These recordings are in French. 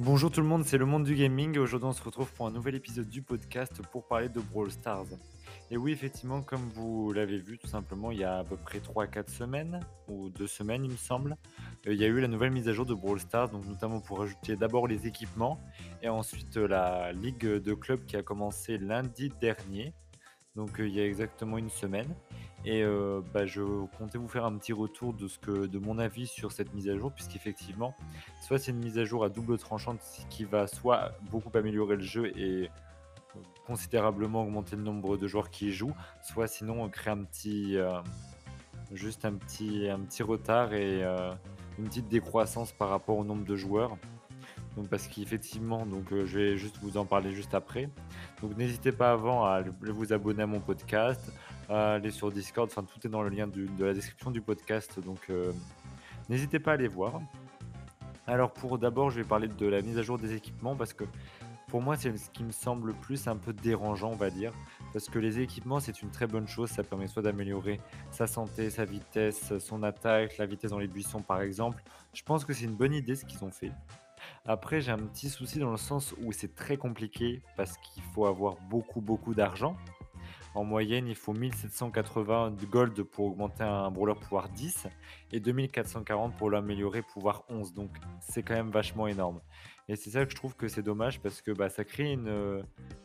Bonjour tout le monde, c'est le monde du gaming. Aujourd'hui, on se retrouve pour un nouvel épisode du podcast pour parler de Brawl Stars. Et oui, effectivement, comme vous l'avez vu, tout simplement, il y a à peu près 3-4 semaines, ou 2 semaines, il me semble, euh, il y a eu la nouvelle mise à jour de Brawl Stars, donc notamment pour ajouter d'abord les équipements et ensuite euh, la ligue de clubs qui a commencé lundi dernier, donc euh, il y a exactement une semaine. Et euh, bah, je comptais vous faire un petit retour de, ce que, de mon avis sur cette mise à jour, puisqu'effectivement, soit c'est une mise à jour à double tranchante qui va soit beaucoup améliorer le jeu et considérablement augmenter le nombre de joueurs qui y jouent, soit sinon créer un petit, euh, juste un petit, un petit retard et euh, une petite décroissance par rapport au nombre de joueurs. Donc parce qu'effectivement, donc euh, je vais juste vous en parler juste après. Donc n'hésitez pas avant à vous abonner à mon podcast, à aller sur Discord, enfin tout est dans le lien de la description du podcast, donc euh, n'hésitez pas à aller voir. Alors pour d'abord, je vais parler de la mise à jour des équipements parce que pour moi, c'est ce qui me semble plus un peu dérangeant, on va dire. Parce que les équipements, c'est une très bonne chose. Ça permet soit d'améliorer sa santé, sa vitesse, son attaque, la vitesse dans les buissons, par exemple. Je pense que c'est une bonne idée ce qu'ils ont fait. Après, j'ai un petit souci dans le sens où c'est très compliqué parce qu'il faut avoir beaucoup, beaucoup d'argent. En moyenne, il faut 1780 de gold pour augmenter un brawler pouvoir 10 et 2440 pour l'améliorer pouvoir 11. Donc c'est quand même vachement énorme. Et c'est ça que je trouve que c'est dommage parce que bah, ça crée une, euh,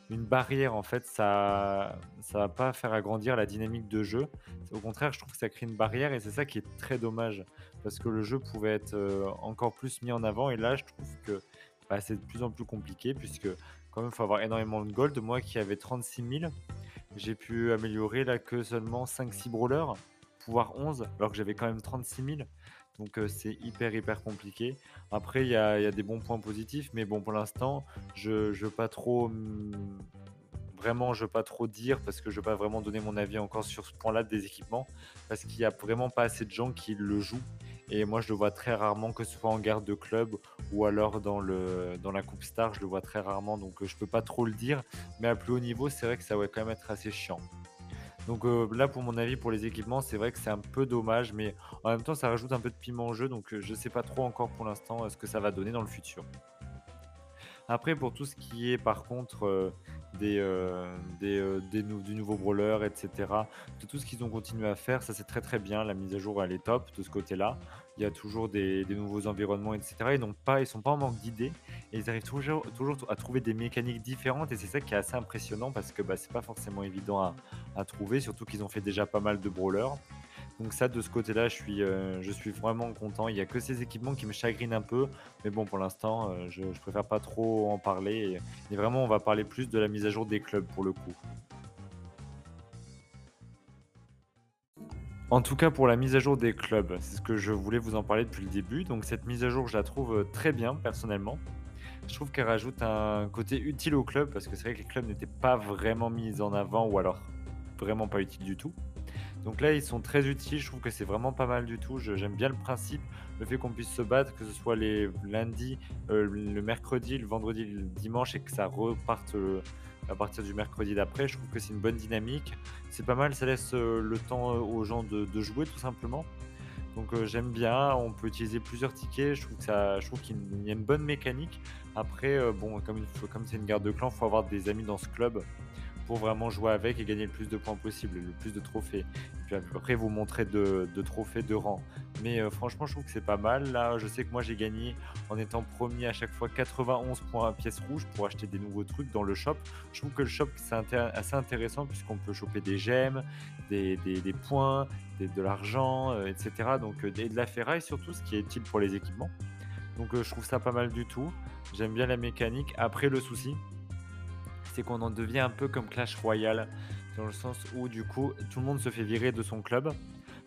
une barrière en fait. Ça ça va pas faire agrandir la dynamique de jeu. Au contraire, je trouve que ça crée une barrière et c'est ça qui est très dommage parce que le jeu pouvait être euh, encore plus mis en avant. Et là, je trouve que bah, c'est de plus en plus compliqué puisque quand même, il faut avoir énormément de gold. Moi qui avais 36 000, j'ai pu améliorer là que seulement 5-6 brawlers, pouvoir 11, alors que j'avais quand même 36 000. Donc euh, c'est hyper hyper compliqué. Après, il y y a, des bons points positifs, mais bon, pour l'instant, je ne veux pas trop... Vraiment, je veux pas trop dire parce que je veux pas vraiment donner mon avis encore sur ce point-là des équipements parce qu'il y a vraiment pas assez de gens qui le jouent et moi, je le vois très rarement, que ce soit en garde de club ou alors dans, le, dans la Coupe Star, je le vois très rarement, donc euh, je peux pas trop le dire. Mais à plus haut niveau, c'est vrai que ça va quand même être assez chiant. Donc euh, là, pour mon avis, pour les équipements, c'est vrai que c'est un peu dommage, mais en même temps, ça rajoute un peu de piment au jeu, donc euh, je sais pas trop encore pour l'instant ce que ça va donner dans le futur. Après, pour tout ce qui est par contre des, euh, des, euh, des du nouveau brawler, etc., de tout ce qu'ils ont continué à faire, ça c'est très très bien. La mise à jour elle est top de ce côté-là. Il y a toujours des, des nouveaux environnements, etc. Ils n'ont pas, ils sont pas en manque d'idées et ils arrivent toujours, toujours à trouver des mécaniques différentes et c'est ça qui est assez impressionnant parce que bah, c'est pas forcément évident à, à trouver, surtout qu'ils ont fait déjà pas mal de brawlers. Donc ça, de ce côté-là, je suis, euh, je suis vraiment content. Il n'y a que ces équipements qui me chagrinent un peu. Mais bon, pour l'instant, euh, je, préfère pas trop en parler. Et, et, vraiment, on va parler plus de la mise à jour des clubs pour le coup. En tout cas, pour la mise à jour des clubs, c'est ce que je voulais vous en parler depuis le début. Donc cette mise à jour, je la trouve euh, très bien, personnellement. Je trouve qu'elle rajoute un côté utile au club, parce que c'est vrai que les clubs n'étaient pas vraiment mis en avant, ou alors vraiment pas utiles du tout. Donc là, ils sont très utiles. Je trouve que c'est vraiment pas mal du tout. J'aime bien le principe, le fait qu'on puisse se battre, que ce soit les lundis, euh, le mercredi, le vendredi, le dimanche, et que ça reparte euh, à partir du mercredi d'après. Je trouve que c'est une bonne dynamique. C'est pas mal. Ça laisse euh, le temps aux gens de, jouer tout simplement. Donc j'aime bien. On peut utiliser plusieurs tickets. Je trouve qu'il y a une bonne mécanique. Après, bon, comme comme c'est une garde de clan, faut avoir des amis dans ce club pour vraiment jouer avec et gagner le plus de points possible, le plus de trophées. Et puis après, vous montrer de, trophées de rang. Mais euh, franchement, je trouve que c'est pas mal. Là, je sais que moi, j'ai gagné en étant premier à chaque fois 91 points à pièce rouge pour acheter des nouveaux trucs dans le shop. Je trouve que le shop, c'est assez intéressant puisqu'on peut choper des gemmes, des, points, de l'argent, euh, etc. Donc, euh, et de la ferraille surtout, ce qui est utile pour les équipements. Donc, euh, je trouve ça pas mal du tout. J'aime bien la mécanique. Après, le souci, c'est qu'on en devient un peu comme Clash Royale, dans le sens où du coup tout le monde se fait virer de son club,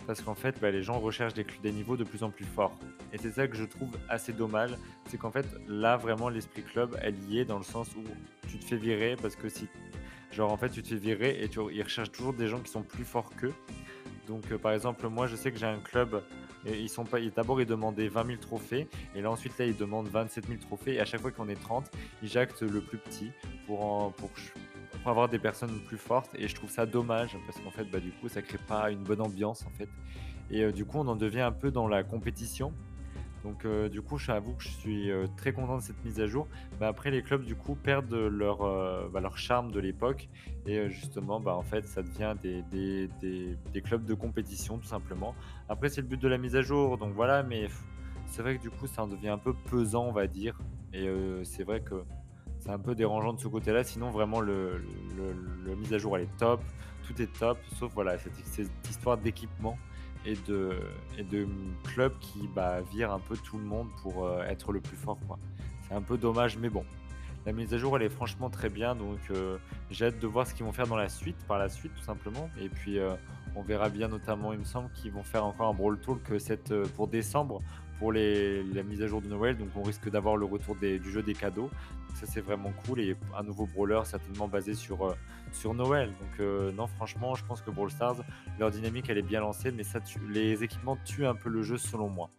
parce qu'en fait bah, les gens recherchent des, niveaux de plus en plus forts. Et c'est ça que je trouve assez dommage, c'est qu'en fait là vraiment l'esprit club elle y est dans le sens où tu te fais virer parce que si genre en fait tu te fais virer et ils recherchent toujours des gens qui sont plus forts qu'eux. Donc euh, par exemple moi je sais que j'ai un club et ils sont pas d'abord ils demandaient 20 000 trophées et là ensuite là ils demandent 27 000 trophées et à chaque fois qu'on est 30 ils jactent le plus petit pour, avoir des personnes plus fortes et je trouve ça dommage parce qu'en fait bah, du coup ça crée pas une bonne ambiance en fait et euh, du coup on en devient un peu dans la compétition Donc euh, du coup, j'avoue que je suis euh, très content de cette mise à jour. Mais après, les clubs du coup perdent leur, bah, leur charme de l'époque et justement, bah, en fait, ça devient des, des- des- clubs de compétition tout simplement. Après, c'est le but de la mise à jour, donc voilà. Mais c'est vrai que du coup, ça en devient un peu pesant, on va dire. Et c'est vrai que c'est un peu dérangeant de ce côté-là. Sinon, vraiment, le, mise à jour elle est top, tout est top, sauf voilà cette, histoire d'équipement et de, et de club qui bah, vire un peu tout le monde pour euh, être le plus fort. C'est un peu dommage, mais bon. La mise à jour, elle est franchement très bien, donc euh, j'ai hâte de voir ce qu'ils vont faire dans la suite, par la suite, tout simplement. Et puis, euh, on verra bien, notamment, il me semble qu'ils vont faire encore un Brawl Talk cette, pour décembre, pour la mise à jour de Noël. Donc, on risque d'avoir le retour du jeu des cadeaux. Ça, c'est vraiment cool. Et un nouveau brawler, certainement basé sur, euh, Noël. Donc, euh, non, franchement, je pense que Brawl Stars, leur dynamique, elle est bien lancée, mais ça les équipements tuent un peu le jeu, selon moi.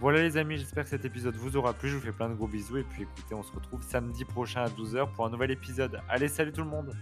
Voilà les amis, j'espère que cet épisode vous aura plu. Je vous fais plein de gros bisous et puis écoutez, on se retrouve samedi prochain à 12h pour un nouvel épisode. Allez, salut tout le monde